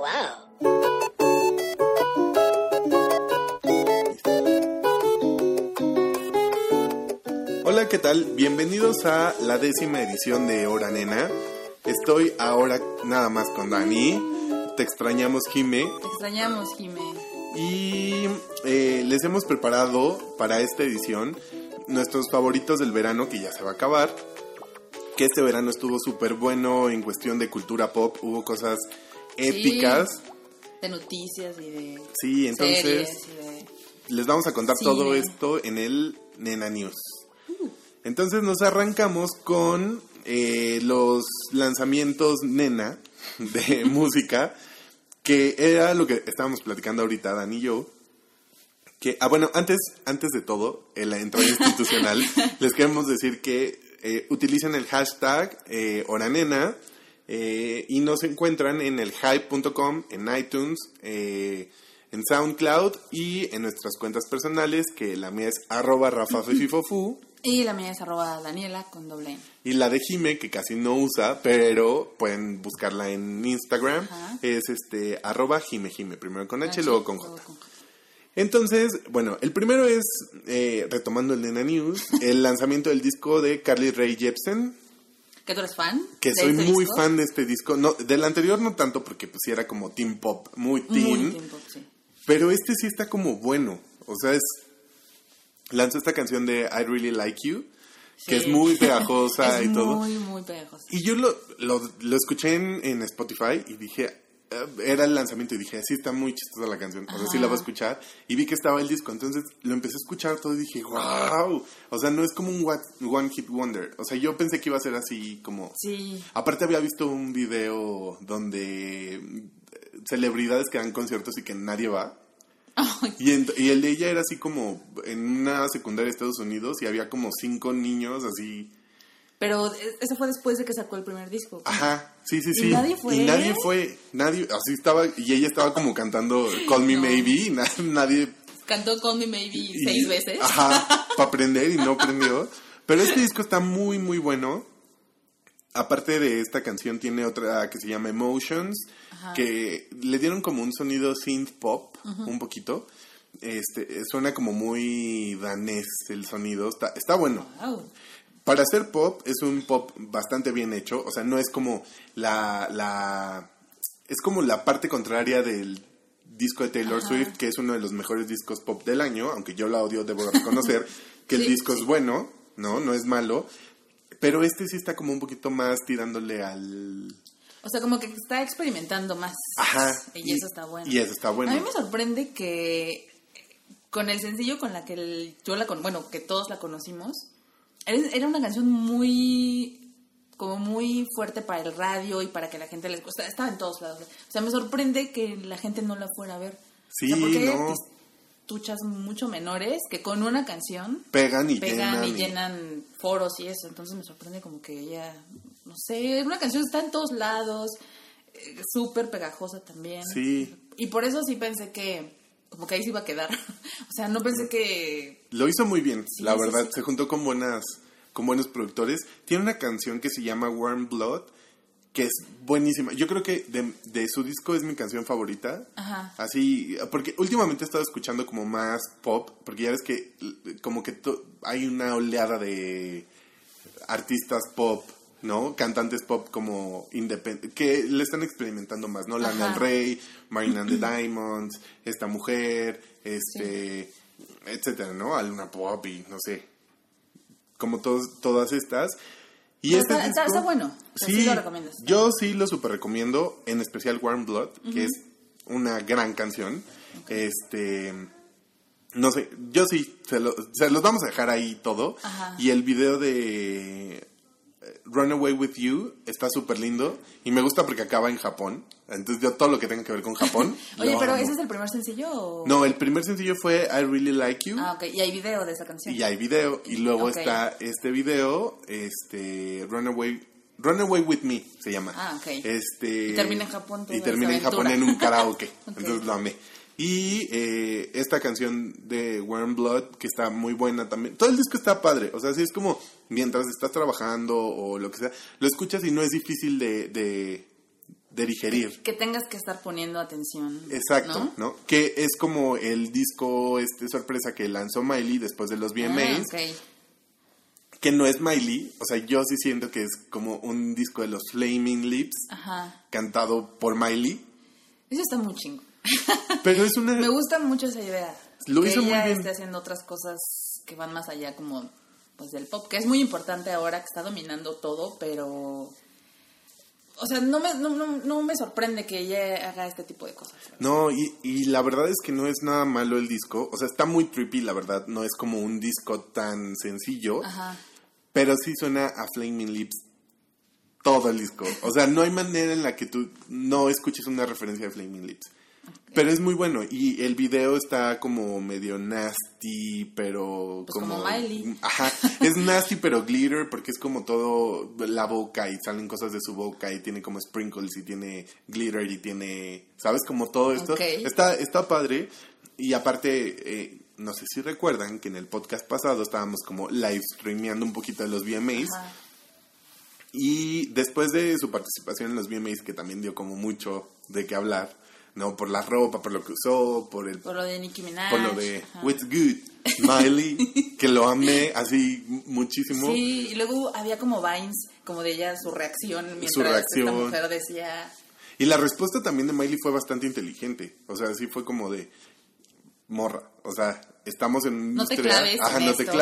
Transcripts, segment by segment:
Wow. Hola, ¿qué tal? Bienvenidos a la décima edición de Hora Nena. Estoy ahora nada más con Dani. Te extrañamos, Jime. Te extrañamos, Jime. Y eh, les hemos preparado para esta edición nuestros favoritos del verano que ya se va a acabar. Que este verano estuvo súper bueno en cuestión de cultura pop. Hubo cosas épicas. De noticias y de Sí, entonces series y de... les vamos a contar todo esto en el Nena News. Entonces nos arrancamos con eh, los lanzamientos Nena de música, que era lo que estábamos platicando ahorita, Dan y yo. Que, ah, bueno, antes, antes de todo, en la entrada institucional, les queremos decir que eh, utilicen el hashtag eh, Horanena eh, y nos encuentran en el hype.com, en iTunes, eh, en SoundCloud y en nuestras cuentas personales, que la mía es arroba rafafififofu Y la mía es arroba Daniela con doble N. y la de Jime, que casi no usa, pero pueden buscarla en Instagram, Ajá. es este arroba Jime Jime, primero con H, H, luego con J. Entonces, bueno, el primero es, eh, retomando el Nena News, el lanzamiento del disco de Carly Rae Jepsen, ¿Que tú eres fan? que soy este muy disco? fan de este disco. No, del anterior no tanto, porque pues sí era como teen pop, muy teen, Muy tiempo, sí. pero este sí está como bueno. O sea, es lanzó esta canción de I Really Like You, que es muy pegajosa es y todo. muy, muy pegajosa. Y yo lo, lo, lo escuché en, en Spotify y dije, era el lanzamiento y dije, sí, está muy chistosa la canción, o sea, sí la voy a escuchar. Y vi que estaba el disco, entonces lo empecé a escuchar todo y dije, wow. O sea, no es como un what- One Hit Wonder. O sea, yo pensé que iba a ser así como... Sí. Aparte había visto un video donde eh, celebridades que dan conciertos y que nadie va. Y, y el de ella era así como en una secundaria de Estados Unidos y había como cinco niños así... pero eso fue después de que sacó el primer disco. Ajá, sí, sí, ¿Y sí. nadie fue? Y nadie fue, nadie, así estaba, y ella estaba como cantando Call Me No. Maybe, y na- nadie... Cantó Call Me Maybe y- seis veces. Ajá, para aprender y no aprendió. Pero este disco está muy, muy bueno. Aparte de esta canción, tiene otra que se llama Emotions, que le dieron como un sonido synth pop, un poquito. Este, suena como muy danés el sonido, está, está bueno. Wow. Para hacer pop es un pop bastante bien hecho, o sea, no es como la, la es como la parte contraria del disco de Taylor Swift, que es uno de los mejores discos pop del año, aunque yo la odio, debo reconocer que el Sí, disco es bueno, ¿no? No es malo, pero este sí está como un poquito más tirándole al... O sea, como que está experimentando más. Ajá. Y, eso está bueno. Y eso está bueno. A mí me sorprende que con el sencillo con la que el- yo la con, bueno, que todos la conocimos, era, una canción muy como muy fuerte para el radio y para que la gente les gusta, estaba en todos lados. O sea, me sorprende que la gente no la fuera a ver. Sí, o sea, porque hay no. artistuchas mucho menores que con una canción Pegan y pegan llenan. y llenan foros y eso. Entonces me sorprende como que ella, no sé, una canción está en todos lados, eh, súper pegajosa también. Sí. Y por eso sí pensé que como que ahí se iba a quedar. o sea, no pensé que... Lo hizo muy bien, Sí, la verdad. sí. Se juntó con buenas, con buenos productores. Tiene una canción que se llama Warm Blood, que es buenísima. Yo creo que de, de su disco es mi canción favorita. Ajá. Así, porque últimamente he estado escuchando como más pop, porque ya ves que como que hay una oleada de artistas pop, ¿no? Cantantes pop como independientes, que le están experimentando más, ¿no? Lana. Del Rey, Marina and the Diamonds, esta mujer, este, etcétera, ¿no? Aluna Pop y no sé, como todos, todas estas. Y este está, está- disco- está bueno. Sí, lo yo sí lo super recomiendo, en especial Warm Blood, que es una gran canción. Este, no sé, yo sí, se, lo- se los vamos a dejar ahí todo. Ajá. Y el video de Runaway With You está súper lindo y me gusta porque acaba en Japón. Entonces yo todo lo que tenga que ver con Japón. Oye, pero amo. ¿ese es el primer sencillo o...? No, el primer sencillo fue I Really Like You. Ah, ok. Y hay video de esa canción. Y hay video. Y luego Ok. está este video, este, Runaway, Runaway With Me se llama. Ah, ok. Este, Y termina en Japón Y termina en Japón en un karaoke. Ok. Entonces lo amé. Y eh, esta canción de Warm Blood, que está muy buena también. Todo el disco está padre. O sea, sí es como mientras estás trabajando o lo que sea, lo escuchas y no es difícil de, de, de digerir. Que tengas que estar poniendo atención. Exacto, ¿no? ¿no? Que es como el disco este sorpresa que lanzó Miley después de los VMAs, Ah, ok. que no es Miley, o sea, yo sí siento que es como un disco de los Flaming Lips Ajá. cantado por Miley, Eso está muy chingo. pero es una Me gusta mucho esa idea. Lo que hizo muy ella bien. esté haciendo otras cosas que van más allá como pues del pop, que es muy importante ahora que está dominando todo, pero o sea, no me, no, no, no me sorprende que ella haga este tipo de cosas. No, y, y la verdad es que no es nada malo el disco. O sea, está muy trippy, la verdad. No es como un disco tan sencillo. Ajá. Pero sí suena a Flaming Lips todo el disco. O sea, no hay manera en la que tú no escuches una referencia de Flaming Lips. Pero es muy bueno. Y el video está como medio nasty, pero Pues como Miley. Ajá. Es nasty, pero glitter, porque es como todo la boca y salen cosas de su boca y tiene como sprinkles y tiene glitter y tiene. ¿Sabes? Como todo esto. Está, está padre. Y aparte, eh, no sé si recuerdan que en el podcast pasado estábamos como live streameando un poquito de los VMAs. Ajá. Y después de su participación en los VMAs, que también dio como mucho de qué hablar, ¿no? Por la ropa, por lo que usó, por el Por lo de Nicki Minaj. por lo de ajá. What's Good, Miley, que lo amé así muchísimo. Sí, y luego había como vines como de ella su reacción mientras Su reacción. esta mujer decía Y la respuesta también de Miley fue bastante inteligente. O sea, sí fue como de morra. O sea, estamos en No te claves Ajá, en no te esto.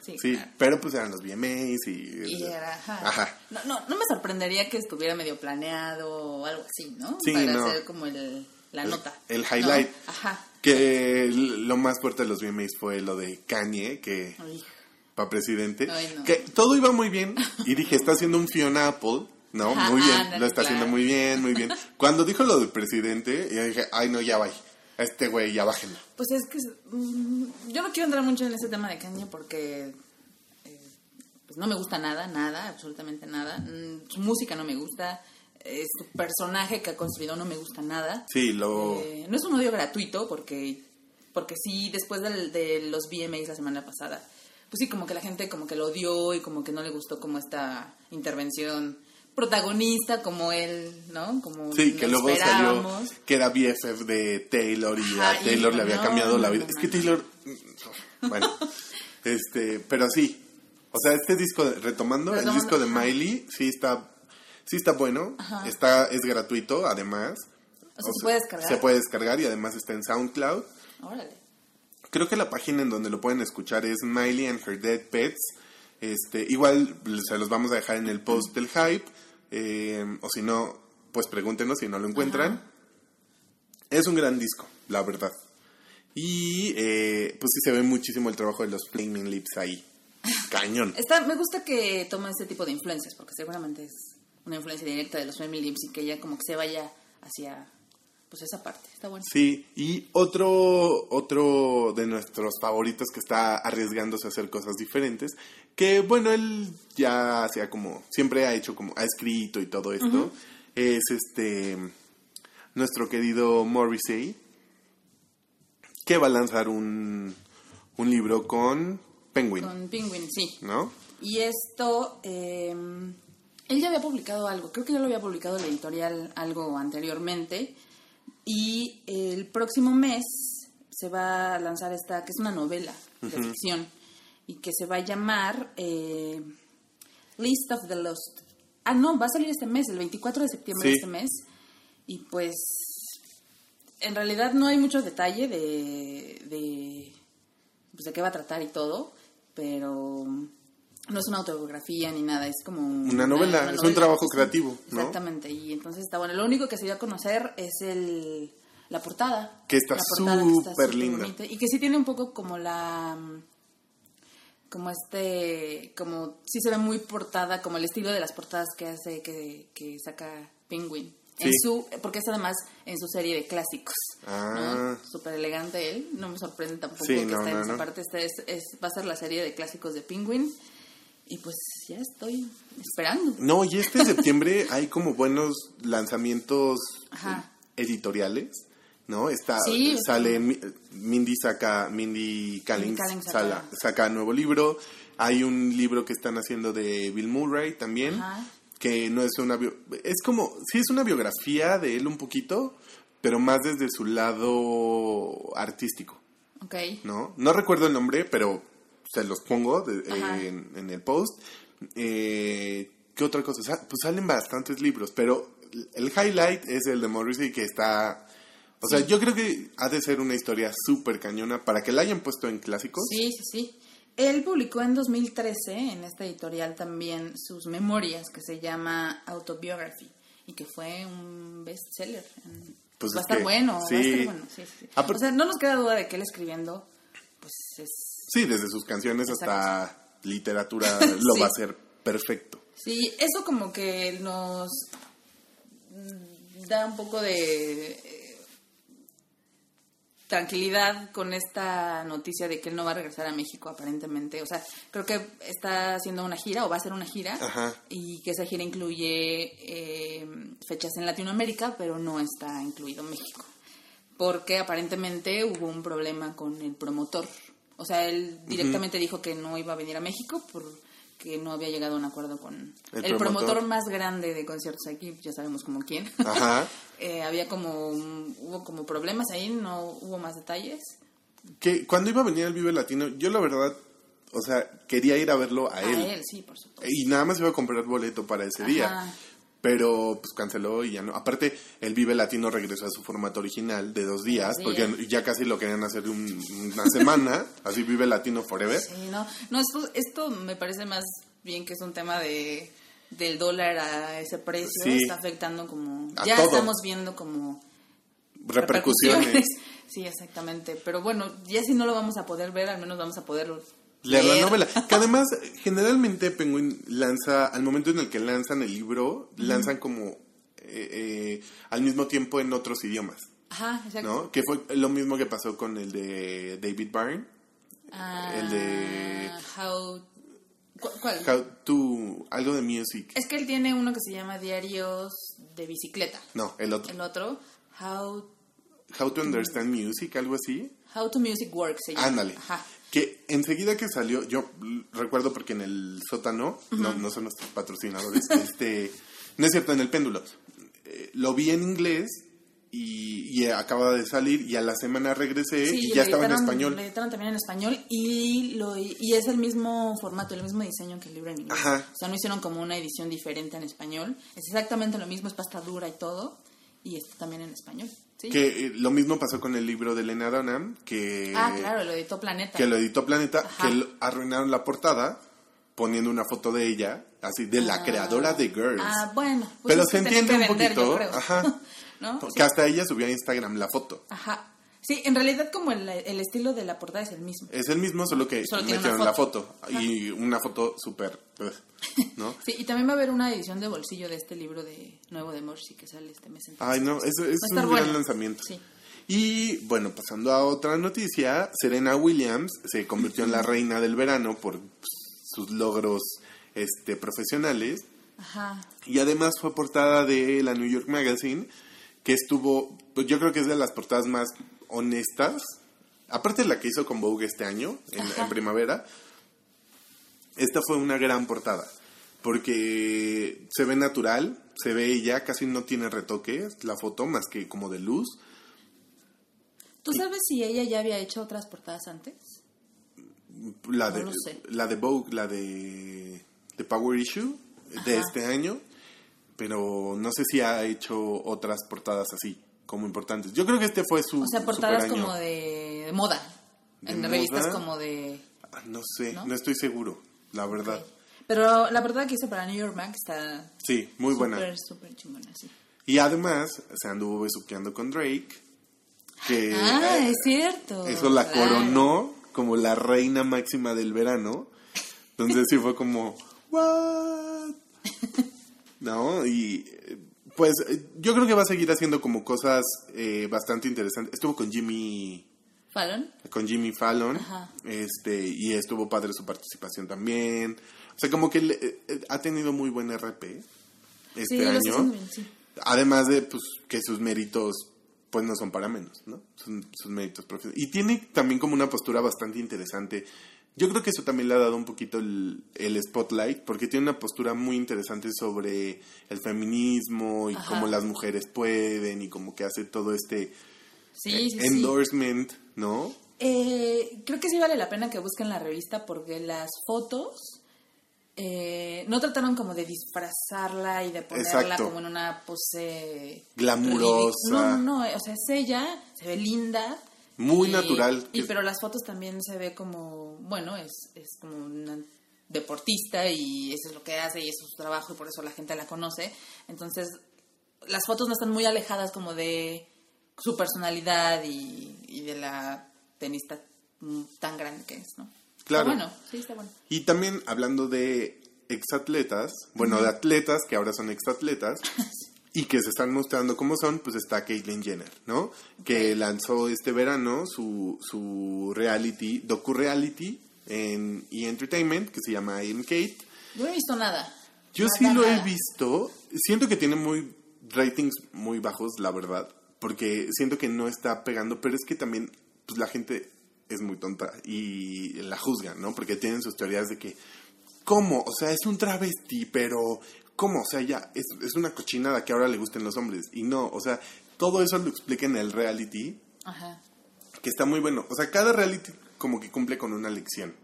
Sí, Sí, claro. pero pues eran los VMAs y... y era, ajá. Ajá. No, no, no me sorprendería que estuviera medio planeado o algo así, ¿no? Sí, Para no. hacer como el, la El- nota. el ¿no? highlight. Ajá. Que lo más fuerte de los VMAs fue lo de Kanye, que para presidente. Ay, no. Que todo iba muy bien. Y dije, está haciendo un Fiona Apple. No, Ajá, muy bien. ándale, lo está haciendo muy bien, muy bien. Cuando dijo lo del presidente, yo dije, ay, no, ya va. A este güey, ya bájenlo. Pues es que mm, yo no quiero entrar mucho en ese tema de Kanye porque eh, pues no me gusta nada, nada, absolutamente nada. Mm, Su música no me gusta, eh, su personaje que ha construido no me gusta nada. Sí, lo... Eh, no es un odio gratuito porque porque sí después del- de los VMAs la semana pasada pues sí como que la gente como que lo odió y como que no le gustó como esta intervención protagonista como él no como Sí, que luego esperábamos. salió que era BFF de Taylor y Ajá, a Taylor y le había no, cambiado la vida. no, es que. Taylor... Bueno, este, pero sí. O sea, este disco, retomando, el disco de. Miley, sí está, sí está bueno. Está, es gratuito, además. O sea, se puede descargar. Se puede descargar y además está en SoundCloud. órale Creo que la página en donde lo pueden escuchar es Miley and Her Dead Pets. Este, igual se los vamos a dejar en el post del hype. eh, o si no, pues pregúntenos si no lo encuentran. Es un gran disco, la verdad. Y eh, pues sí se ve muchísimo el trabajo de los Flaming Lips ahí. Cañón. Está, me gusta que toma ese tipo de influencias, porque seguramente es una influencia directa de los Family Lips y que ella como que se vaya hacia pues esa parte. Está bueno. Sí, y otro, otro de nuestros favoritos que está arriesgándose a hacer cosas diferentes, que bueno, él ya hacía como, siempre ha hecho como, ha escrito y todo esto, es este, nuestro querido Morrissey, que va a lanzar un, un libro con Penguin, Con Penguin, sí. ¿no? Y esto, eh, él ya había publicado algo, creo que ya lo había publicado en la editorial algo anteriormente. Y el próximo mes se va a lanzar esta, que es una novela de ficción, y que se va a llamar eh, List of the Lost. Ah, no, va a salir este mes, el 24 de septiembre de este mes. Y pues, en realidad no hay mucho detalle de, de, pues, de qué va a tratar y todo, pero no es una autobiografía ni nada, es como Una novela, es un trabajo creativo, ¿no? Exactamente, y entonces está bueno. Lo único que se dio a conocer es el la portada. Que está súper súper linda. bonita Y que sí tiene un poco como la... Como este... Como sí se ve muy portada, como el estilo de las portadas que hace, que, que saca Penguin. En su, porque es además en su serie de clásicos. Ah. ¿no? Súper elegante él. No me sorprende tampoco Sí, que no, esté en esa parte. Este es, es- va a ser la serie de clásicos de Penguin. Y pues ya estoy esperando. No, y este septiembre hay como buenos lanzamientos Ajá. editoriales, ¿no? Está, Sí. sale Mi- Mindy saca, Mindy Kaling saca- saca nuevo libro. Hay un libro que están haciendo de Bill Murray también. Ajá. que no es una... bio- es como, sí es una biografía de él un poquito, pero más desde su lado artístico, Ok. ¿no? No recuerdo el nombre, pero se los pongo de- en, en el post. Eh, ¿Qué otra cosa? Sa- Pues salen bastantes libros, pero el highlight es el de Morrissey que está... O sea, yo creo que ha de ser una historia súper cañona para que la hayan puesto en clásicos. Sí, sí, sí. Él publicó en 2013 en esta editorial también sus memorias que se llama Autobiography y que fue un bestseller. Pues va a es que, bueno, va a sí. estar bueno. Sí, sí, O sea, no nos queda duda de que él escribiendo, pues es... Sí, desde sus canciones hasta literatura lo va a hacer perfecto. Sí, eso como que nos da un poco de tranquilidad con esta noticia de que él no va a regresar a México aparentemente. O sea, creo que está haciendo una gira o va a hacer una gira Ajá. y que esa gira incluye eh, fechas en Latinoamérica, pero no está incluido México. Porque aparentemente hubo un problema con el promotor. O sea, él directamente dijo que no iba a venir a México porque no había llegado a un acuerdo con El el, promotor. promotor. más grande de conciertos aquí, ya sabemos como quién. Ajá. Eh, había como, hubo como problemas ahí, no hubo más detalles. Que cuando iba a venir al Vive Latino, yo la verdad, o sea, quería ir a verlo a, A él. él, sí, por supuesto. Y nada más iba a comprar boleto para ese día. Pero pues canceló y ya no. Aparte, el Vive Latino regresó a su formato original de dos días, porque ya casi lo querían hacer un- una semana, así Vive Latino Forever. Sí, no, no esto, esto me parece más bien que es un tema de del dólar a ese precio, Sí. está afectando como... A ya todo. estamos viendo como Repercusiones. Sí, exactamente. Pero bueno, ya si no lo vamos a poder ver, al menos vamos a poder Leer la novela. Que además, generalmente Penguin lanza, al momento en el que lanzan el libro, lanzan como eh, eh, al mismo tiempo en otros idiomas. Ajá, exacto. ¿No? Que fue lo mismo que pasó con el de David Byrne. Ah, El de- How... ¿cu- ¿Cuál? How to, algo de music. Es que él tiene uno que se llama Diarios de Bicicleta. No, el otro. El otro, How, How to understand music, algo así. How to Music Works se llama. Ándale. Ajá. Que enseguida que salió, yo recuerdo porque en el sótano, no, no son nuestros patrocinadores, este, no es cierto, en el péndulo, eh, lo vi en inglés y, y acababa de salir y a la semana regresé Sí, y ya estaba en español. Lo editaron también en español y, lo, y es el mismo formato, el mismo diseño que el libro en inglés. Ajá. O sea, no hicieron como una edición diferente en español. Es exactamente lo mismo, es pasta dura y todo. Y está también en español. ¿Sí? Que eh, lo mismo pasó con el libro de Elena Dunham, que, ah, claro, lo editó Planeta. que lo editó Planeta, Ajá. que arruinaron la portada poniendo una foto de ella, así, de la Ah. creadora de Girls. Ah, bueno. pues Pero se entiende un vender, poquito, ajá. ¿No? Que Sí. hasta ella subió a Instagram la foto. Ajá. Sí, en realidad como el, el estilo de la portada es el mismo. Es el mismo, solo que Solo metieron la foto. Y una foto súper, ¿no? Sí, y también va a haber una edición de bolsillo de este libro de nuevo de Morsi que sale este mes. entonces. Ay, no, es a un gran bueno. lanzamiento. Sí. Y bueno, pasando a otra noticia, Serena Williams se convirtió en la reina del verano por sus logros este, profesionales. Ajá. Y además fue portada de la New York Magazine, que estuvo, pues yo creo que es de las portadas más honestas. Aparte de la que hizo con Vogue este año, en, primavera, esta fue una gran portada. Porque se ve natural, se ve ella, casi no tiene retoques la foto, más que como de luz. ¿Tú sabes si ella ya había hecho otras portadas antes? La de, la de Vogue, la de, de Power Issue de este año, pero no sé si ha hecho otras portadas así, como importantes. Yo creo que este fue su O sea, portadas superaño. como de, de moda. ¿De en revistas como de... Ah, No sé, ¿No? ¿No? estoy seguro, la verdad. Pero la portada que hizo para New York Mag está Sí, muy buena. súper, súper chingona, sí. Y además se anduvo besuqueando con Drake, que Ah, eh, es cierto. eso la Claro. coronó como la reina máxima del verano. Entonces sí fue como, ¿what? ¿No? Y eh, pues eh, yo creo que va a seguir haciendo como cosas eh, bastante interesantes. Estuvo con Jimmy ¿Fallon? con Jimmy Fallon Ajá. este y estuvo padre su participación también. O sea, como que le- eh, eh, ha tenido muy buen RP este sí, año. haciendo sí. Además de pues que sus méritos pues no son para menos, ¿no? Sus méritos profesionales. Y tiene también como una postura bastante interesante yo creo que eso también le ha dado un poquito el, el spotlight, porque tiene una postura muy interesante sobre el feminismo y Ajá. cómo las mujeres pueden y como que hace todo este Sí, eh, sí, sí. endorsement, ¿no? Eh, creo que sí vale la pena que busquen la revista porque las fotos eh, no trataron como de disfrazarla y de ponerla Exacto. como en una pose Glamurosa. No, no, o sea, es ella, se ve linda. Muy y- natural. Y pero las fotos también se ve como, bueno, es, es como una deportista y eso es lo que hace y eso es su trabajo y por eso la gente la conoce. Entonces, las fotos no están muy alejadas como de su personalidad y, y de la tenista tan grande que es, ¿no? Claro. Está bueno, sí, está bueno. Y también hablando de exatletas, bueno, de atletas que ahora son exatletas y que se están mostrando como son, pues está Caitlyn Jenner, ¿no? Que lanzó este verano su, su reality, docu-reality en E! Entertainment, que se llama I Am Kate. Yo no he visto nada. Yo Nada, sí lo he visto. Siento que tiene muy ratings muy bajos, la verdad. Porque siento que no está pegando. Pero es que también pues, la gente es muy tonta y la juzgan, ¿no? Porque tienen sus teorías de que, ¿cómo? O sea, es un travesti, pero ¿cómo? O sea, ya es, es una cochinada que ahora le gusten los hombres. Y no, o sea, todo eso lo explica en el reality Ajá. que está muy bueno. O sea, cada reality como que cumple con una lección,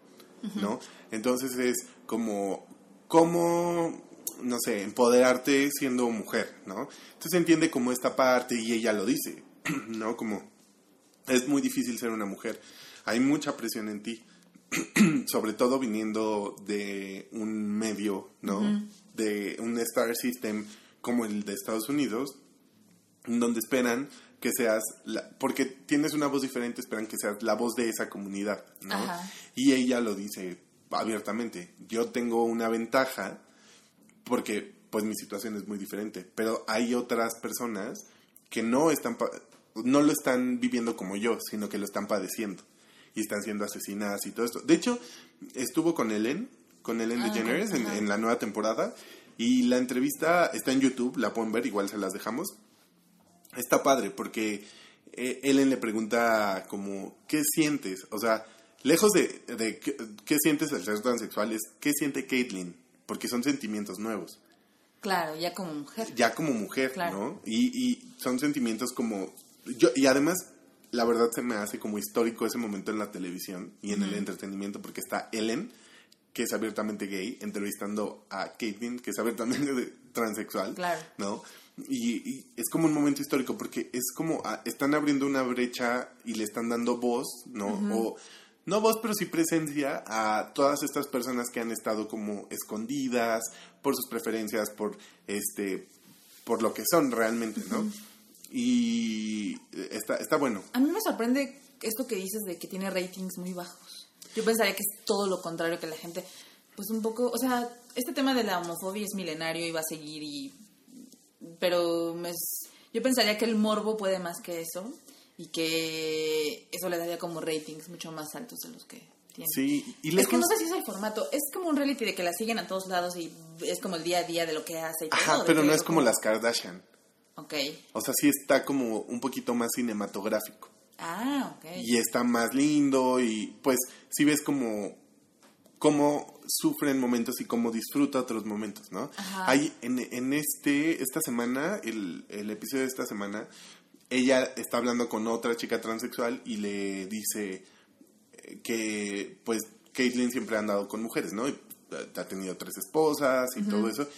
¿no? Entonces es como, cómo, no sé, empoderarte siendo mujer, ¿no? Entonces entiende como esta parte y ella lo dice, ¿no? Como, es muy difícil ser una mujer. Hay mucha presión en ti, sobre todo viniendo de un medio, ¿no? De un star system como el de Estados Unidos, donde esperan que seas, la- porque tienes una voz diferente, esperan que seas la voz de esa comunidad, ¿no? Ajá. Y ella lo dice abiertamente, yo tengo una ventaja porque pues mi situación es muy diferente, pero hay otras personas que no están no lo están viviendo como yo, sino que lo están padeciendo y están siendo asesinadas y todo esto. De hecho, estuvo con Ellen, con Ellen Ah, DeGeneres en, ajá. en la nueva temporada y la entrevista está en YouTube, la pueden ver, igual se las dejamos. Está padre porque eh, Ellen le pregunta como, ¿qué sientes? O sea, lejos de, de qué, qué sientes al ser transexual, es ¿qué siente Caitlyn? Porque son sentimientos nuevos, Claro, ya como mujer. ya como mujer, Claro. ¿no? Y, y son sentimientos como... Yo, y además, la verdad se me hace como histórico ese momento en la televisión y en el entretenimiento porque está Ellen, que es abiertamente gay, entrevistando a Caitlyn, que es abiertamente transexual. Claro. ¿no? Y, y es como un momento histórico porque es como ah, están abriendo una brecha y le están dando voz, ¿no? O no voz, pero sí presencia a todas estas personas que han estado como escondidas por sus preferencias, por este por lo que son realmente, ¿no? Y está, está bueno. A mí me sorprende esto que dices de que tiene ratings muy bajos. Yo pensaría que es todo lo contrario, que la gente, pues un poco, o sea, este tema de la homofobia es milenario y va a seguir y... Pero me yo pensaría que el morbo puede más que eso y que eso le daría como ratings mucho más altos de los que tiene. Sí, y Es que no sé si es el formato, es como un reality de que la siguen a todos lados y es como el día a día de lo que hace y todo. Ajá, de pero no es eso como las Kardashian. Ok. O sea, sí está como un poquito más cinematográfico. Ah, ok. y está más lindo y pues si ves como cómo sufre en momentos y cómo disfruta otros momentos, ¿no? Ajá. Hay en, en este esta semana el, el episodio de esta semana ella está hablando con otra chica transexual y le dice eh, que pues Caitlyn siempre ha andado con mujeres, ¿no? Y, eh, ha tenido tres esposas y todo eso.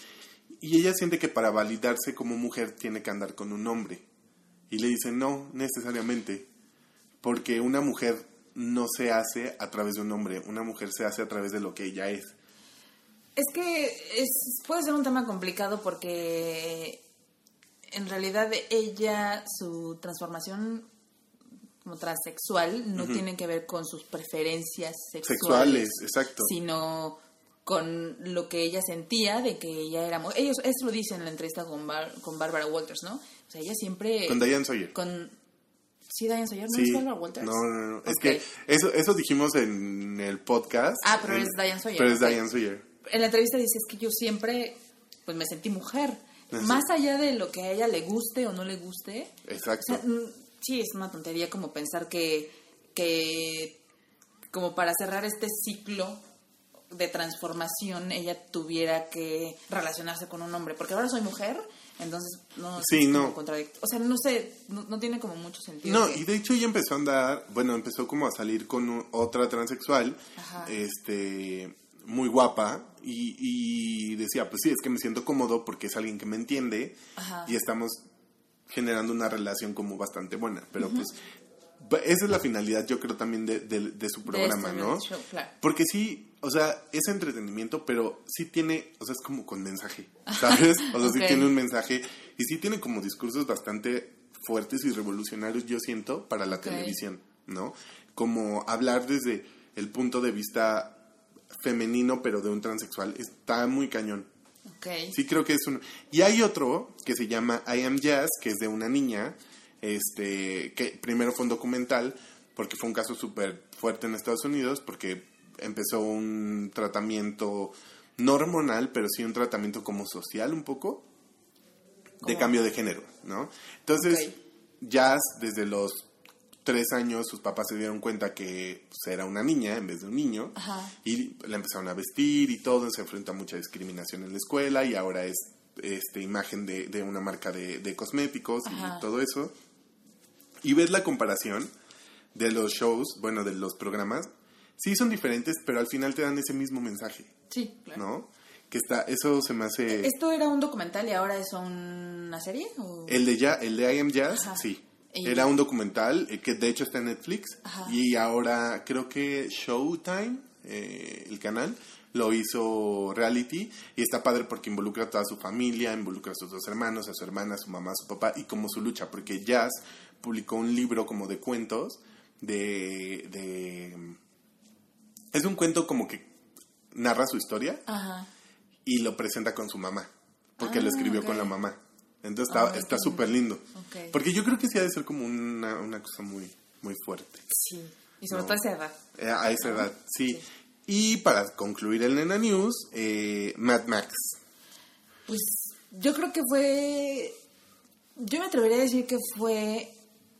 Y ella siente que para validarse como mujer tiene que andar con un hombre. Y le dice, no, necesariamente. Porque una mujer no se hace a través de un hombre, una mujer se hace a través de lo que ella es. Es que es, puede ser un tema complicado porque en realidad ella, su transformación como transexual no tiene que ver con sus preferencias sexuales, Sexuales, exacto. sino con lo que ella sentía de que ella era mu- ellos eso lo dicen en la entrevista con Bar- con Barbara Walters no o sea ella siempre Con Diane Sawyer. con sí Diane Sawyer no Sí. es Barbara Walters No, no, no. Es que eso, eso dijimos en el podcast. Ah, pero En- es Diane Sawyer, Pero es. Diane Sawyer. en la entrevista dice es que yo siempre pues me sentí mujer más allá de lo que a ella le guste o no le guste o Exacto. sea, mm, sí es una tontería como pensar que que como para cerrar este ciclo de transformación, ella tuviera que relacionarse con un hombre. Porque ahora soy mujer, entonces no Sí, es no. contradict- O sea, no sé, no, no tiene como mucho sentido. No, que- y de hecho ella empezó a andar, bueno, empezó como a salir con u- otra transexual, Ajá. este, muy guapa, y, y decía, pues sí, es que me siento cómodo porque es alguien que me entiende, Ajá. y estamos generando una relación como bastante buena, pero pues esa es la finalidad, yo creo también de, de- de su programa, ¿no? reality show, claro. Porque sí, o sea, es entretenimiento, pero sí tiene, o sea, es como con mensaje, ¿sabes? O sea, sí tiene un mensaje y sí tiene como discursos bastante fuertes y revolucionarios, yo siento, para la televisión, ¿no? Como hablar desde el punto de vista femenino, pero de un transexual, está muy cañón. Ok. Sí creo que es un... Y hay otro que se llama I Am Jazz, que es de una niña, este, que primero fue un documental, porque fue un caso súper fuerte en Estados Unidos, porque empezó un tratamiento no hormonal, pero sí un tratamiento como social un poco, de ¿Cómo? cambio de género, ¿no? Entonces, Ok. Jazz, desde los tres años, sus papás se dieron cuenta que pues, era una niña en vez de un niño, Ajá. y la empezaron a vestir y todo, se enfrenta a mucha discriminación en la escuela y ahora es este imagen de, de una marca de, de cosméticos Ajá. y todo eso. Y ves la comparación de los shows, bueno, de los programas, sí son diferentes, pero al final te dan ese mismo mensaje, Sí, claro. ¿no? Que está, eso se me hace... ¿Esto era un documental y ahora es una serie? O... El de ya, el de I Am Jazz, Ajá. sí. Y- Era un documental eh, que de hecho está en Netflix Ajá. y ahora creo que Showtime, eh, el canal, lo hizo reality y está padre porque involucra a toda su familia, involucra a sus dos hermanos, a su hermana, a su mamá, a su papá y como su lucha, porque Jazz publicó un libro como de cuentos de... de es un cuento como que narra su historia Ajá. y lo presenta con su mamá, porque Ah, lo escribió ok. con la mamá. Entonces está Ay, está súper lindo. Porque yo creo que sí ha de ser como una, una cosa muy, muy fuerte. Sí. Y sobre todo a esa edad. Eh, a esa edad, sí. Sí. Y para concluir el Nena News, eh, Mad Max. Pues yo creo que fue. Yo me atrevería a decir que fue.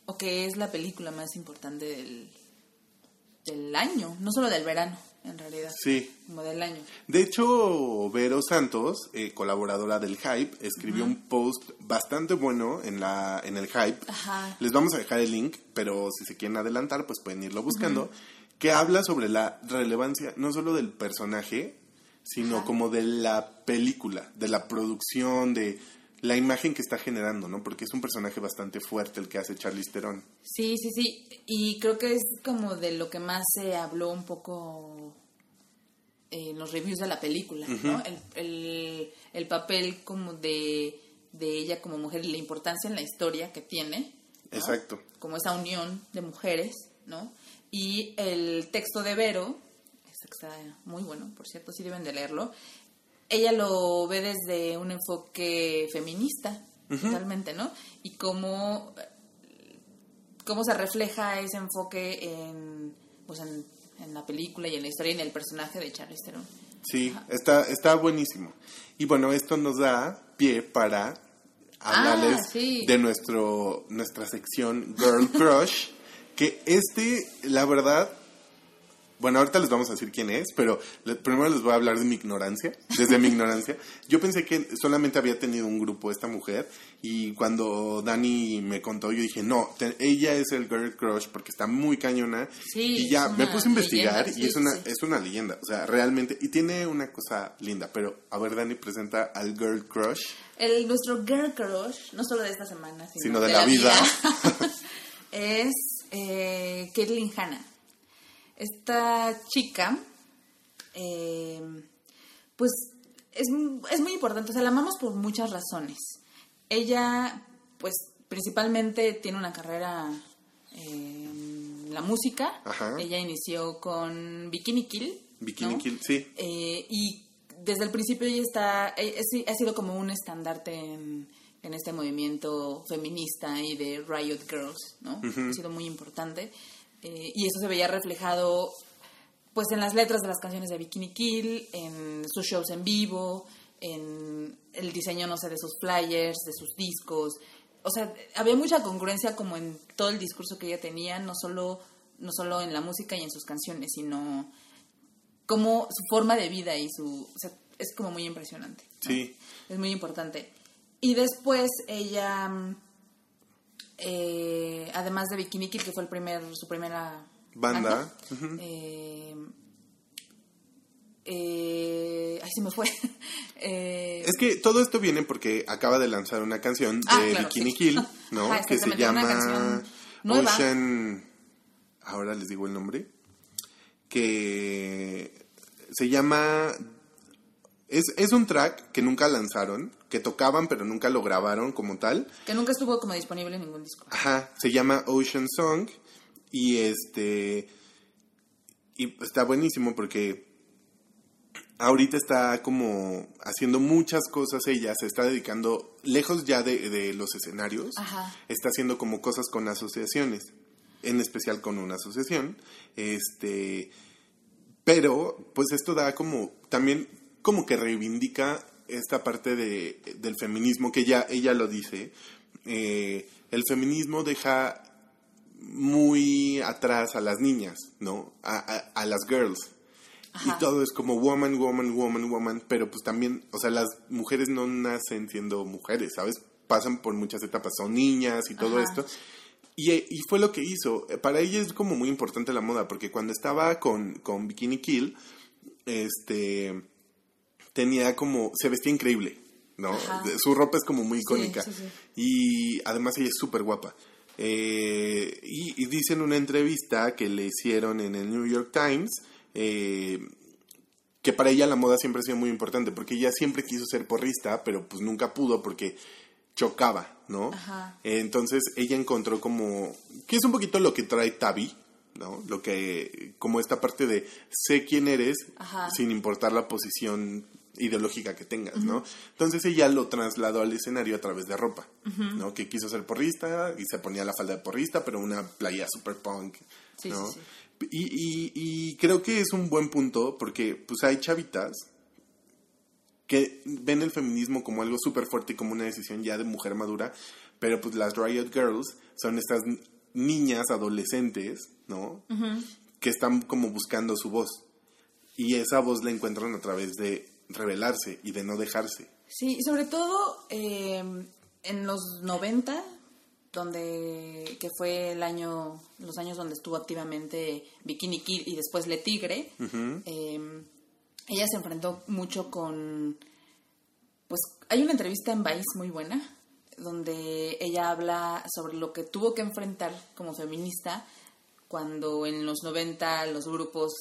O que es la película más importante del. Del año. No solo del verano, en realidad. Sí. Como del año. De hecho, Vero Santos, eh, colaboradora del Hype, escribió un post bastante bueno en, la, en el Hype. Ajá. Les vamos a dejar el link, pero si se quieren adelantar, pues pueden irlo buscando. Que habla sobre la relevancia, no solo del personaje, sino Ajá. como de la película, de la producción, de la imagen que está generando, ¿no? Porque es un personaje bastante fuerte el que hace Charlize Theron. Sí, sí, sí. Y creo que es como de lo que más se habló un poco en los reviews de la película, ¿no? El, el, el papel como de, de ella como mujer y la importancia en la historia que tiene. ¿no? Exacto. Como esa unión de mujeres, ¿no? Y el texto de Vero, que está muy bueno, por cierto, sí deben de leerlo. Ella lo ve desde un enfoque feminista, totalmente, ¿no? Y cómo cómo se refleja ese enfoque en, pues en, en la película y en la historia y en el personaje de Charlize Theron. Sí, está, está buenísimo. Y bueno, esto nos da pie para hablarles Ah, sí. de nuestro, nuestra sección Girl Crush, que este, la verdad, bueno, ahorita les vamos a decir quién es, pero le- primero les voy a hablar de mi ignorancia, desde mi ignorancia. Yo pensé que solamente había tenido un grupo esta mujer y cuando Dani me contó, yo dije, no, te- ella es el Girl Crush porque está muy cañona. Sí, y ya me puse a investigar leyenda, y sí, es una, sí. es una leyenda, o sea, realmente, y tiene una cosa linda, pero a ver, Dani presenta al Girl Crush. El, nuestro girl crush, no solo de esta semana, sino, Sino de la vida. es eh, Caitlyn Hanna. Esta chica, eh, pues es, es muy importante, o sea, la amamos por muchas razones. Ella, pues principalmente tiene una carrera en la música. Ajá. Ella inició con Bikini Kill. Bikini ¿no? Kill, sí. Eh, y desde el principio ella está, eh, es- ha sido como un estandarte en, en este movimiento feminista y de Riot Girls, ¿no? Ha sido muy importante. Eh, y eso se veía reflejado pues en las letras de las canciones de Bikini Kill, en sus shows en vivo, en el diseño, no sé, de sus flyers, de sus discos. O sea, había mucha congruencia como en todo el discurso que ella tenía, no solo no solo en la música y en sus canciones, sino como su forma de vida y su... O sea, es como muy impresionante. ¿no? Sí. Es muy importante. Y después ella, mm, eh, además de Bikini Kill, que fue el primer, su primera Banda, eh, eh, ay, se me fue. Eh, Es que todo esto viene porque acaba de lanzar una canción de Ah, claro, Bikini sí. Kill, ¿no? Ajá, que se llama. Ocean. Ahora les digo el nombre. Que se llama. Es, es un track que nunca lanzaron, que tocaban pero nunca lo grabaron como tal. que nunca estuvo como disponible en ningún disco. Ajá, se llama Ocean Song y este y está buenísimo porque ahorita está como haciendo muchas cosas ella, se está dedicando lejos ya de, de los escenarios, Ajá. está haciendo como cosas con asociaciones, en especial con una asociación, este pero pues esto da como también como que reivindica esta parte de, del feminismo que ella ella lo dice eh, el feminismo deja muy atrás a las niñas no a, a, a las girls Ajá. y todo es como woman woman woman woman pero pues también o sea las mujeres no nacen siendo mujeres sabes pasan por muchas etapas son niñas y todo Ajá. esto y, y fue lo que hizo. Para ella es como muy importante la moda, porque cuando estaba con, con Bikini Kill, este tenía como, se vestía increíble, ¿no? Ajá. Su ropa es como muy icónica. sí, sí. Y además ella es súper guapa. Eh, y, y dice en una entrevista que le hicieron en el New York Times, eh, que para ella la moda siempre ha sido muy importante, porque ella siempre quiso ser porrista, pero pues nunca pudo porque chocaba, ¿no? Ajá. Eh, Entonces ella encontró como, que es un poquito lo que trae Tabi, ¿no? Lo que, como esta parte de sé quién eres Ajá. sin importar la posición ideológica que tengas, ¿no? Entonces ella lo trasladó al escenario a través de ropa, ¿no? Que quiso ser porrista y se ponía la falda de porrista, pero una playa super punk, Sí, ¿no? sí, Y, y, y creo que es un buen punto porque pues hay chavitas que ven el feminismo como algo súper fuerte y como una decisión ya de mujer madura, pero pues las Riot Girls son estas niñas adolescentes, ¿no? Que están como buscando su voz. Y esa voz la encuentran a través de rebelarse y de no dejarse. Sí, sobre todo eh, en los 90, donde que fue el año, los años donde estuvo activamente Bikini Kid y después Le Tigre, eh, ella se enfrentó mucho con, pues hay una entrevista en Vice muy buena donde ella habla sobre lo que tuvo que enfrentar como feminista cuando en los 90 los grupos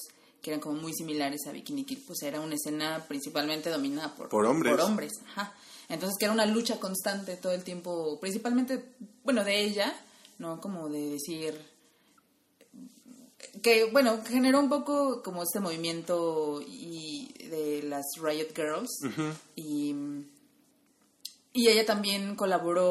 que eran como muy similares a Bikini Kill, pues era una escena principalmente dominada por, Por hombres. Por hombres, ajá. Entonces que era una lucha constante todo el tiempo, principalmente, bueno, de ella, ¿no? Como de decir que, bueno, generó un poco como este movimiento y de las Riot Girls y, y ella también colaboró,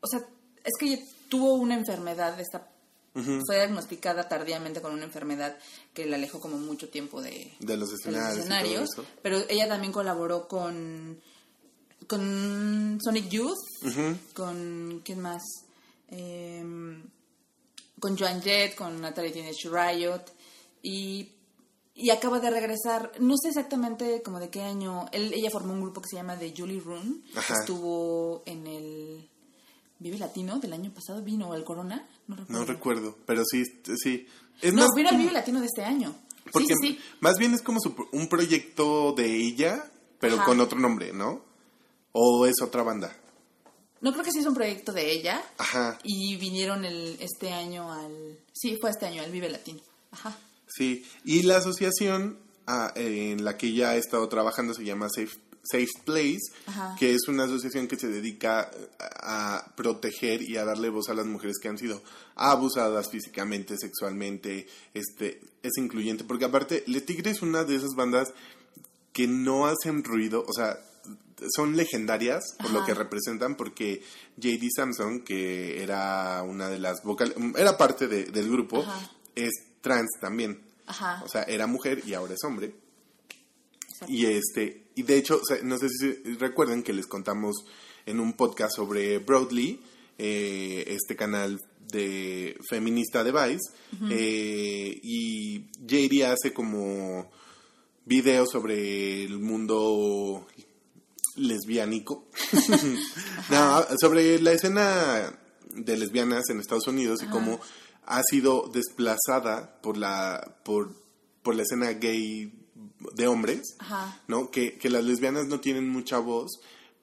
o sea, es que ella tuvo una enfermedad, esta, fue diagnosticada tardíamente con una enfermedad que la alejó como mucho tiempo de, De los de escenarios. los pero ella también colaboró con con Sonic Youth, con quién más, Em, con Joan Jett, con Natalie Teenage Riot y y acaba de regresar, no sé exactamente como de qué año, él, ella formó un grupo que se llama The Julie Rune, Ajá. estuvo en el Vive Latino del año pasado, vino el Corona, no recuerdo. No recuerdo, pero sí, sí. Es No, más vino como- Vive Latino de este año. Porque sí, sí, sí. más bien es como su- un proyecto de ella, pero Ajá. con otro nombre, ¿no? O es otra banda. No creo que sí es un proyecto de ella. Ajá, Y vinieron el, este año al... Sí, fue este año al Vive Latino. Ajá. sí. Y la asociación ah, en la que ella ha estado trabajando se llama Safe, Safe Place, Ajá. que es una asociación que se dedica a, proteger y a darle voz a las mujeres que han sido abusadas físicamente, sexualmente. Este, es incluyente, porque aparte, Le Tigre es una de esas bandas que no hacen ruido, o sea, son legendarias por lo que representan, porque JD Samson, que era una de las vocales, era parte de- del grupo, Ajá. es trans también. Ajá. O sea, era mujer y ahora es hombre. Exacto. Y este, y de hecho, no sé si recuerden que les contamos en un podcast sobre Broadly, eh, este canal de feminista de Vice eh, y JD hace como videos sobre el mundo lesbiánico. no, sobre la escena de lesbianas en Estados Unidos y cómo ha sido desplazada por la por, por la escena gay de hombres, ¿no? Que, que las lesbianas no tienen mucha voz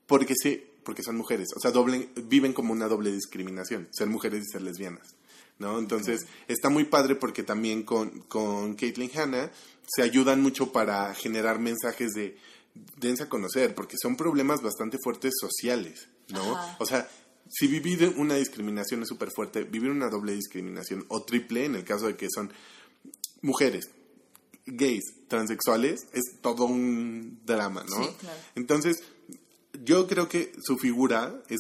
porque se porque son mujeres, o sea, doble, viven como una doble discriminación, ser mujeres y ser lesbianas. ¿No? Entonces, está muy padre porque también con, con Caitlyn Hanna se ayudan mucho para generar mensajes de dense a conocer, porque son problemas bastante fuertes sociales, ¿no? O sea, si vivir una discriminación es súper fuerte, vivir una doble discriminación o triple, en el caso de que son mujeres, gays, transexuales, es todo un drama, ¿no? Sí, claro. Entonces, yo creo que su figura es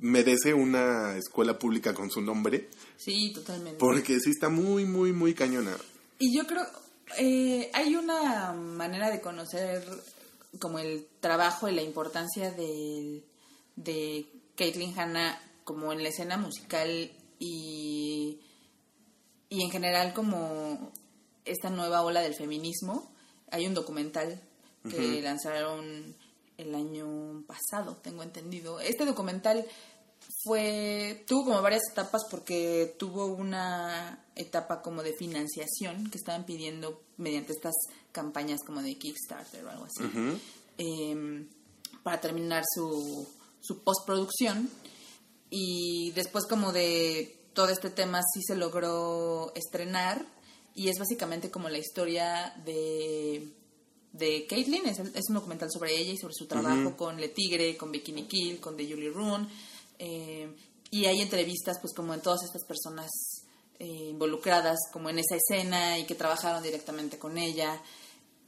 merece una escuela pública con su nombre. Sí, totalmente. Porque sí está muy, muy, muy cañona. Y yo creo, eh, hay una manera de conocer como el trabajo y la importancia de, de Caitlyn Hanna como en la escena musical y, y en general como esta nueva ola del feminismo. Hay un documental que lanzaron el año pasado, tengo entendido. Este documental fue tuvo como varias etapas porque tuvo una etapa como de financiación que estaban pidiendo mediante estas campañas como de Kickstarter o algo así em, para terminar su, su postproducción y después como de todo este tema sí se logró estrenar y es básicamente como la historia de de Caitlyn, es, un documental sobre ella y sobre su trabajo con Le Tigre, con Bikini Kill, con The Julie Rune. Eh, y hay entrevistas, pues, como en todas estas personas eh, involucradas, como en esa escena y que trabajaron directamente con ella.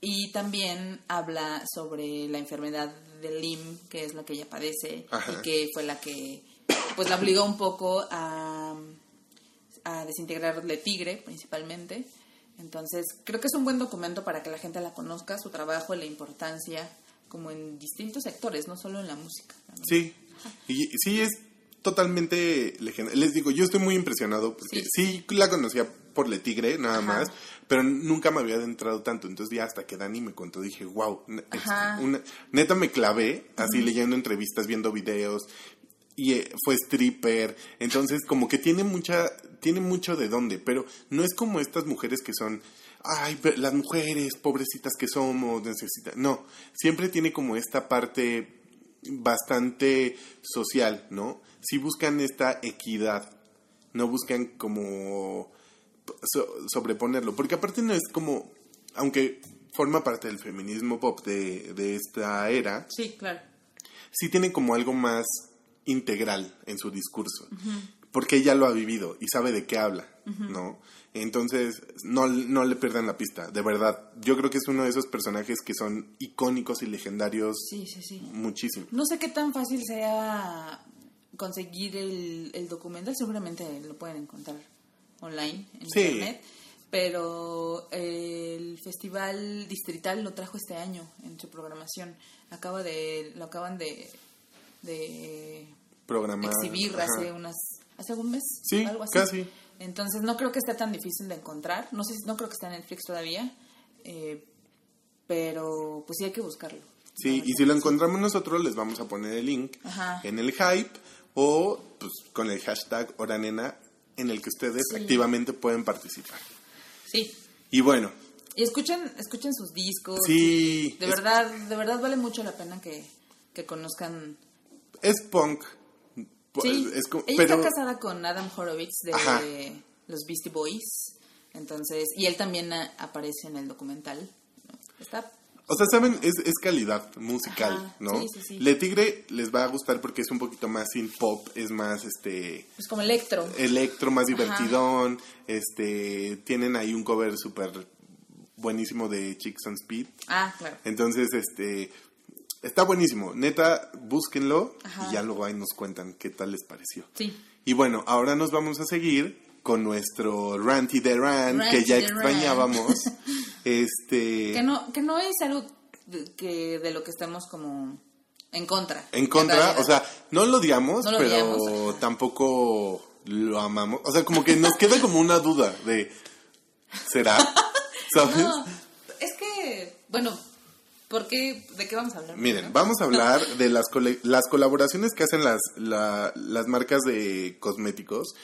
Y también habla sobre la enfermedad de Lim, que es la que ella padece y que fue la que, pues, la obligó un poco a, a desintegrar Le Tigre, principalmente. Entonces, creo que es un buen documento para que la gente la conozca, su trabajo y la importancia, como en distintos sectores, no solo en la música. Sí, y sí es totalmente legendaria. Les digo, yo estoy muy impresionado porque sí, la conocía por Le Tigre, nada más, pero nunca me había adentrado tanto. Entonces, ya hasta que Dani me contó, dije, wow, una, neta me clavé así leyendo entrevistas, viendo videos, y eh, fue stripper, entonces como que tiene mucha, tiene mucho de dónde, pero no es como estas mujeres que son, ay, las mujeres pobrecitas que somos, necesitan, no, siempre tiene como esta parte bastante social, ¿no? Si buscan esta equidad, no buscan como sobreponerlo, porque aparte no es como, aunque forma parte del feminismo pop de, de esta era, sí, claro. Sí tiene como algo más integral en su discurso, porque ella lo ha vivido y sabe de qué habla, ¿no? Entonces, no, no le pierdan la pista, de verdad. Yo creo que es uno de esos personajes que son icónicos y legendarios sí, sí, sí. muchísimo. No sé qué tan fácil sea conseguir el, el documental, seguramente lo pueden encontrar online en internet pero el festival distrital lo trajo este año en su programación. Acaba de lo acaban de de programar exhibir hace unas hace un mes sí algo así. casi. Entonces no creo que esté tan difícil de encontrar. No sé no creo que esté en Netflix todavía eh, pero pues sí hay que buscarlo. Sí y si lo encontramos nosotros les vamos a poner el link en el hype o pues con el hashtag Oranena en el que ustedes activamente pueden participar. Sí. Y bueno. Y escuchen escuchen sus discos. Sí de verdad de verdad vale mucho la pena que, que conozcan es punk. Sí, ella está casada con Adam Horowitz de los Beastie Boys. Entonces, y él también aparece en el documental. Está o sea, saben, es, es calidad musical, ¿no? Sí, sí, sí. Le Tigre les va a gustar porque es un poquito más sin pop, es más, este... Pues como electro. Electro, más divertidón, este... Tienen ahí un cover súper buenísimo de Chicks on Speed. Ah, claro. Entonces, este... Está buenísimo, neta, búsquenlo y ya luego ahí nos cuentan qué tal les pareció. Sí. Y bueno, ahora nos vamos a seguir con nuestro Ranty de Rant, que ya extrañábamos. este que no que no es algo de, que de lo que estamos como en contra. En contra, o sea, no lo odiamos, pero tampoco lo amamos. O sea, como que nos queda como una duda de, ¿será? ¿Sabes? No, es que, bueno, ¿por qué? ¿De qué vamos a hablar? Miren, vamos a hablar de las, cole- las colaboraciones que hacen las, la- las marcas de cosméticos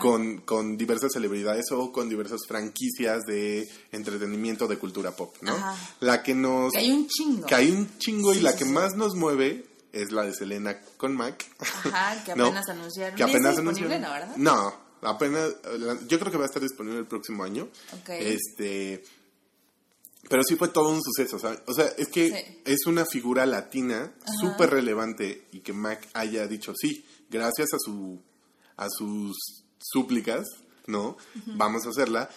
con, con diversas celebridades o con diversas franquicias de entretenimiento de cultura pop, ¿no? Ajá. La que nos... Que hay un chingo. que hay un chingo y la sí, que sí. más nos mueve es la de Selena con Mac. Ajá, que ¿no? apenas anunciaron. Que ¿Ya apenas disponible, anunciaron. no, verdad? No, apenas... Yo creo que va a estar disponible el próximo año. Ok. Este... Pero sí fue todo un suceso, ¿sabes? O sea, es que Sí. es una figura latina súper relevante y que Mac haya dicho sí, gracias a su a sus súplicas, ¿no? Vamos a hacerla.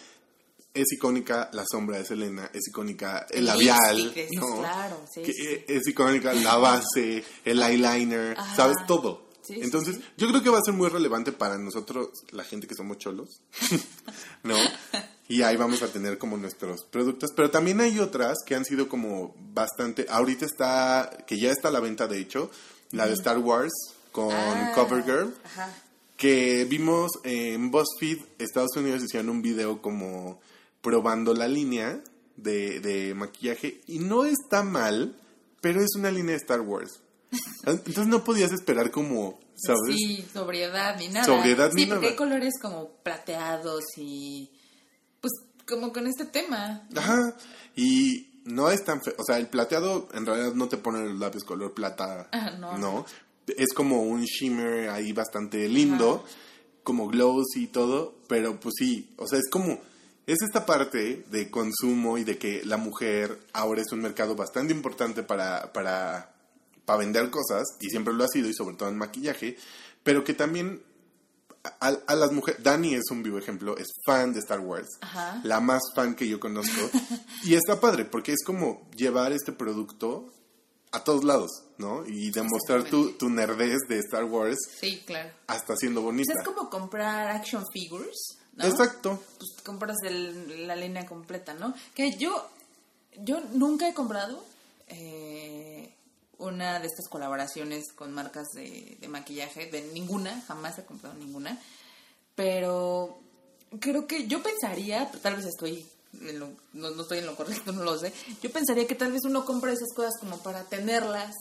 Es icónica la sombra de Selena, es icónica el, El labial, es- ¿no? claro, sí, Que, sí, eh, Es icónica la base, el eyeliner, Ajá. ¿sabes? Todo. Sí, sí, Entonces, sí. yo creo que va a ser muy relevante para nosotros, la gente que somos cholos, ¿no? Y ahí vamos a tener como nuestros productos. Pero también hay otras que han sido como bastante. Ahorita está, que ya está a la venta de hecho, la de Star Wars con Ah, CoverGirl, Ajá. que vimos en BuzzFeed, Estados Unidos hicieron un video como probando la línea de, de maquillaje y no está mal, pero es una línea de Star Wars. Entonces no podías esperar como, ¿sabes? Sí, sobriedad ni nada. Sobriedad sí, ni porque nada. hay colores como plateados y. Como con este tema. Ajá. Y no es tan feo. O sea, el plateado en realidad no te pone los labios color plata. Ah, no. Es como un shimmer ahí bastante lindo. Como glows y todo. Pero pues sí. O sea, es como. Es esta parte de consumo y de que la mujer ahora es un mercado bastante importante para, para, para vender cosas. Y siempre lo ha sido, y sobre todo en maquillaje. Pero que también a, a las mujeres, Dani es un vivo ejemplo, es fan de Star Wars, Ajá. la más fan que yo conozco, y está padre porque es como llevar este producto a todos lados, ¿no? Y demostrar tu, tu nerdez de Star Wars Sí, claro. hasta siendo bonita. sea, es como comprar action figures, ¿no? Exacto. Pues compras el- la línea completa, ¿no? Que yo, yo nunca he comprado eh, una de estas colaboraciones con marcas de, de maquillaje, de ninguna, jamás he comprado ninguna. Pero creo que yo pensaría, pero tal vez estoy en lo- no, no estoy en lo correcto, no lo sé. Yo pensaría que tal vez uno compra esas cosas como para tenerlas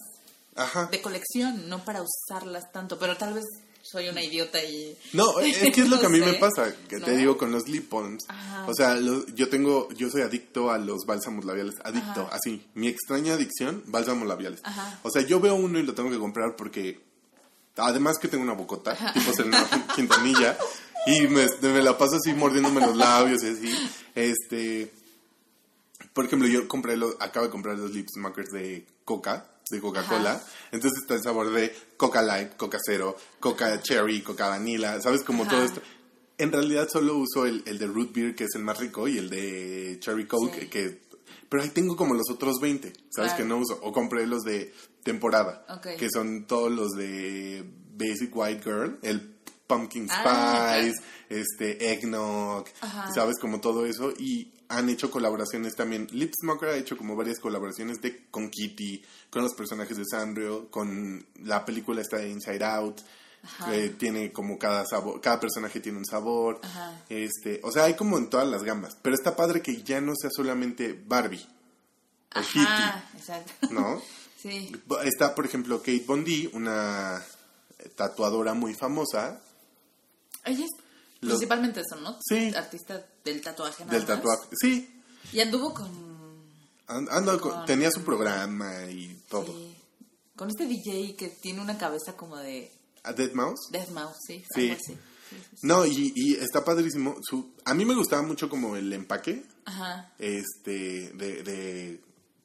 Ajá. de colección, no para usarlas tanto, pero tal vez soy una idiota y... No, es que es lo No que a mí sé, me pasa, que te digo con los lip balms. Ajá. O sea, yo tengo, yo soy adicto a los bálsamos labiales, adicto, Ajá. así. Mi extraña adicción, bálsamos labiales. Ajá. O sea, yo veo uno y lo tengo que comprar porque, además que tengo una bocota, tipo Selena Quintanilla, y me, me la paso así mordiéndome los labios y así. Este, por ejemplo, yo compré los, acabo de comprar los lip smackers de Coca, de Coca-Cola. Entonces está el sabor de Coca Light, Coca Cero, Coca Cherry, Coca Vanilla, ¿sabes? Como Ajá. todo esto. En realidad solo uso el, el de Root Beer, que es el más rico, y el de Cherry Coke, Sí. que... Pero ahí tengo como los otros 20, ¿sabes? Claro. Que no uso. O compré los de temporada, que son todos los de Basic White Girl, el Pumpkin Spice, Ah, este Eggnog, Ajá. ¿sabes? Como todo eso. Y han hecho colaboraciones también. Lip Smoker ha hecho como varias colaboraciones de, con Kitty, con los personajes de Sanrio, con la película esta de Inside Out. Que tiene como cada sabor, cada personaje tiene un sabor. Ajá. Este, o sea, hay como en todas las gamas. Pero está padre que ya no sea solamente Barbie o Ajá, exacto. Kitty, ¿no? Sí. Está, por ejemplo, Kate Von D, una tatuadora muy famosa Ella es Los- principalmente eso, ¿no? Sí. Artista del tatuaje nada del más. tatuaje. Sí, Y anduvo con... and- ando con- Con- tenía su programa y todo. sí, con este DJ que tiene una cabeza como de ¿A Dead Mouse? Death Mouse, sí. Sí. Algo así. Sí, sí, sí. No, y, y está padrísimo. Su, a mí me gustaba mucho como el empaque, Ajá. este, de, de,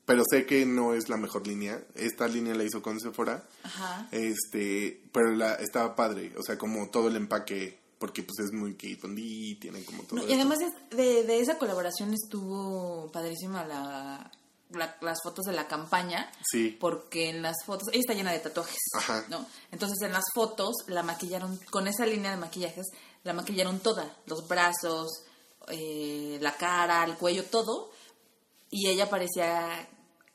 pero sé que no es la mejor línea. Esta línea la hizo con Sephora, Ajá. este, pero la, estaba padre, o sea, como todo el empaque, porque pues es muy Kate Von D, tiene como todo No, y además es- de, de esa colaboración estuvo padrísima la, la- las fotos de la campaña. Sí. Porque en las fotos, ella está llena de tatuajes. Ajá. ¿no? Entonces en las fotos la maquillaron, con esa línea de maquillajes, la maquillaron toda. Los brazos, eh, la cara, el cuello, todo. Y ella parecía,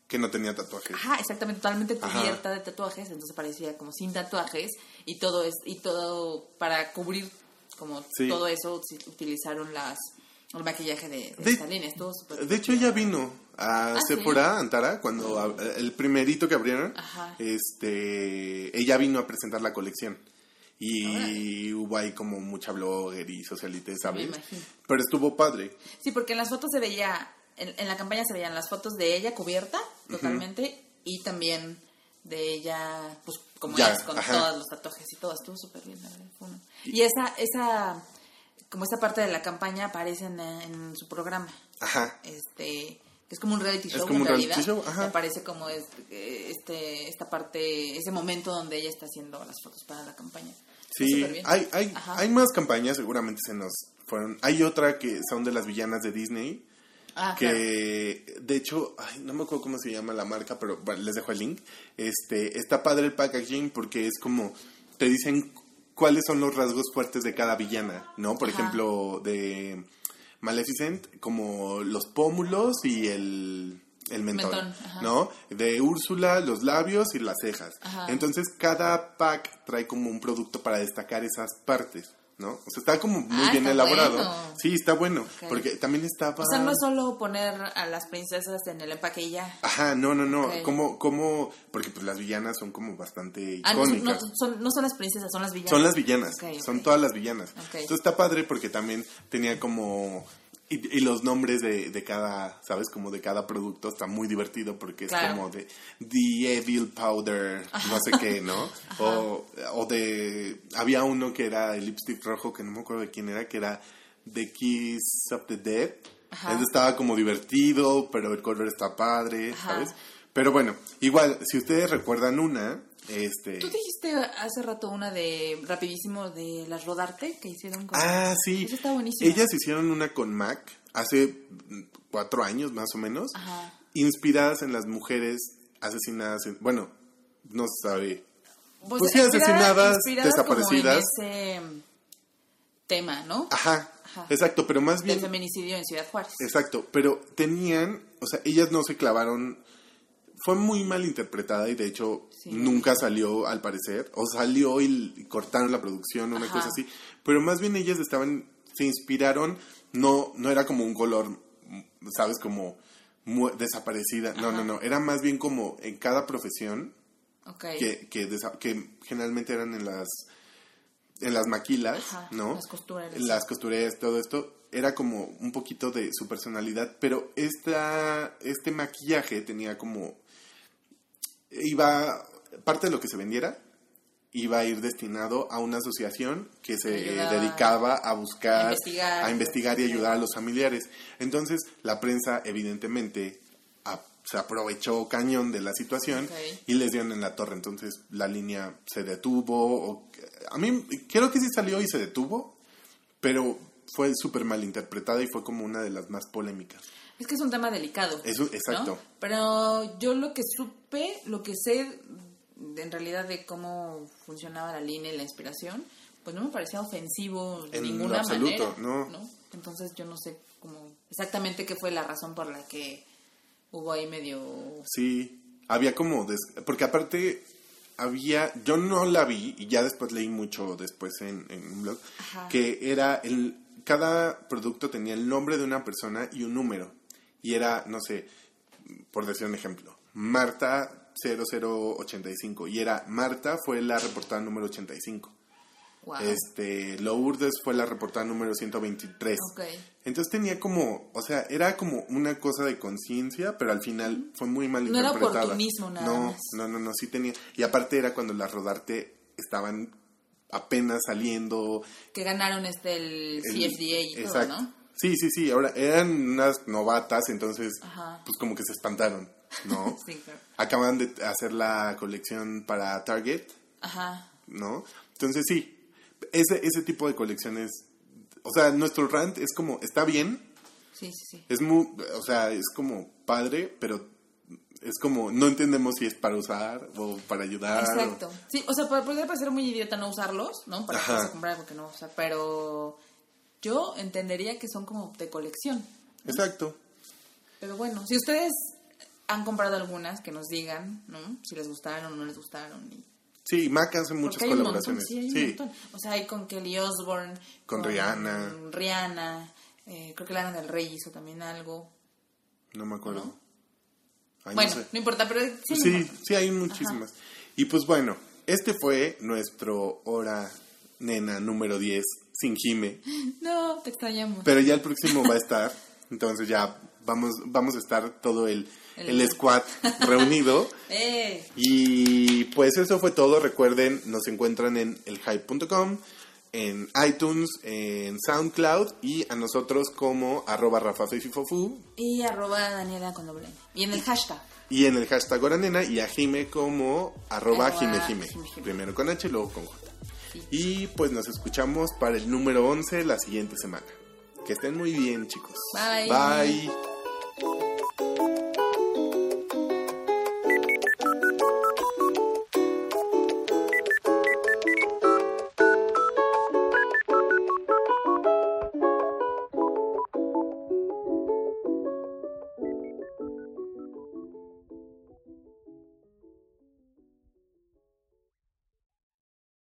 Que no tenía tatuajes. ajá, exactamente, totalmente Ajá. cubierta de tatuajes. Entonces parecía como sin tatuajes. Y todo es, y todo para cubrir como Sí. todo eso utilizaron las el maquillaje de, de De- súper De hecho, ella vino a Ah, Sephora, Antara, cuando el primerito que abrieron, Ajá. este, ella vino a presentar la colección. Y hubo ahí como mucha blogger y socialite, ¿sabes? imagino. Pero estuvo padre. Sí, porque en las fotos se veía, en, en la campaña se veían las fotos de ella cubierta totalmente y también de ella, pues como Ya, es, con ajá. todos los tatuajes y todo, estuvo súper bien. la verdad, Y esa, esa, como esa parte de la campaña aparece en, en su programa, Ajá. este, es como un reality Es show como en un realidad. show, ajá. Aparece como este, este, esta parte, ese momento donde ella está haciendo las fotos para la campaña. Sí, hay, hay, Ajá. hay más campañas, seguramente se nos fueron. Hay otra que son de las villanas de Disney, Ah, claro. que de hecho, ay, no me acuerdo cómo se llama la marca, pero bueno, les dejo el link. Este, está padre el packaging porque es como, te dicen cuáles son los rasgos fuertes de cada villana, ¿no? Por Ajá. ejemplo, de Maleficent, como los pómulos y el, el mentón. ¿no? De Úrsula, los labios y las cejas. Ajá. Entonces, cada pack trae como un producto para destacar esas partes, ¿no? O sea, está como muy Ah, bien elaborado. bueno. Sí, está bueno, porque también estaba... O sea, no es solo poner a las princesas en el empaque y ya. Ajá, no, no, no. Ok. Como, como, porque pues las villanas son como bastante Ah, no, son- icónicas. no, son, no son las princesas, son las villanas. Son las villanas, son todas las villanas. Entonces está padre porque también tenía como... Y, y los nombres de, de cada, ¿sabes? Como de cada producto está muy divertido porque es Claro. como de The Evil Powder, no sé qué, ¿no? O, o de... Había uno que era el lipstick rojo, que no me acuerdo de quién era, que era The Kiss of the Dead. Ajá. Entonces estaba como divertido, pero el color está padre, Ajá. ¿sabes? Pero bueno, igual, si ustedes recuerdan una, este... Tú dijiste hace rato una de rapidísimo de las Rodarte que hicieron con... Ah, sí. Eso está buenísimo. Ellas hicieron una con Mac hace mm, cuatro años más o menos, Ajá. inspiradas en las mujeres asesinadas, en- bueno, no se sabe. Pues sí, inspirada- asesinadas, desaparecidas. Como en ese tema, ¿no? Ajá, Ajá. exacto, pero más bien, feminicidio en Ciudad Juárez. exacto, pero tenían, o sea, ellas no se clavaron, fue muy mal interpretada y de hecho Sí. nunca salió al parecer, o salió y, cortaron la producción, una Ajá. cosa así, pero más bien ellas estaban, se inspiraron, no, no era como un color, sabes, como desaparecida, no, no, no, era más bien como en cada profesión Ok. que, que, que generalmente eran en las en las maquilas, Ajá, ¿no? las costureras. Las costureras, todo esto era como un poquito de su personalidad, pero esta este maquillaje tenía como iba parte de lo que se vendiera iba a ir destinado a una asociación que se dedicaba a buscar, a investigar. a investigar y ayudar a los familiares. Entonces, la prensa, evidentemente, a- se aprovechó cañón de la situación y les dieron en la torre. Entonces, la línea se detuvo. o- a mí, creo que sí salió y se detuvo, pero fue súper mal interpretada y fue como una de las más polémicas. Es que es un tema delicado. Exacto. ¿no? Pero yo lo que supe, lo que sé en realidad de cómo funcionaba la línea y la inspiración, pues no me parecía ofensivo de En ninguna absoluto, manera. no. Entonces yo no sé cómo exactamente qué fue la razón por la que hubo ahí medio... Sí, había como... des- porque aparte había... Yo no la vi y ya después leí mucho después en, en un blog, Ajá. que era el... Cada producto tenía el nombre de una persona y un número. Y era, no sé, por decir un ejemplo, Marta 0085. Y era, Marta fue la reportada número 85. Wow. Este, Lourdes fue la reportada número 123. Ok. Entonces tenía como, o sea, era como una cosa de conciencia, pero al final fue muy mal No era interpretada. oportunismo nada no, más. No, no, no, sí tenía. Y aparte era cuando las rodarte estaban apenas saliendo. Que ganaron este el, el- CFDA y exacto. todo, ¿no? Sí, sí, sí. Ahora eran unas novatas, entonces, Ajá. pues como que se espantaron, ¿no? Sí, claro. Acaban de hacer la colección para Target, Ajá. ¿no? Entonces sí, ese, ese tipo de colecciones, o sea, nuestro rant es como, está bien, Sí, sí, sí. es muy, o sea, es como padre, pero es como, no entendemos si es para usar o para ayudar. o- Exacto. Sí, o sea, po- podría parecer muy idiota no usarlos, ¿no? Para que comprar algo que no vas a usar, pero yo entendería que son como de colección. Exacto. Pero bueno, si ustedes han comprado algunas, que nos digan, ¿no? Si les gustaron o no les gustaron. y Sí, Mac hace muchas un colaboraciones. montón, sí, hay un sí, montón. O sea, hay con Kelly Osbourne. Con Rihanna. Rihanna. eh, creo que Lana del Rey hizo también algo. no me acuerdo. Ay, no bueno, sé. no importa, pero sí. un Sí, sí, hay muchísimas. Y pues bueno, este fue nuestro hora nena número 10 sin Jime. No, te extrañamos. Pero ya el próximo va a estar. Entonces ya vamos, vamos a estar todo el, El- el squad reunido. ¡Eh! Y pues eso fue todo. Recuerden, nos encuentran en elhype.com, en iTunes, en SoundCloud y a nosotros como arroba rafafififofu Y arroba Daniela con doble N. Y en el hashtag. y en el hashtag Oranena y a Jime como arroba. Jime Jime. Primero con H y luego con J. Sí. Y pues nos escuchamos para el número 11 la siguiente semana. Que estén muy bien chicos. Bye. Bye.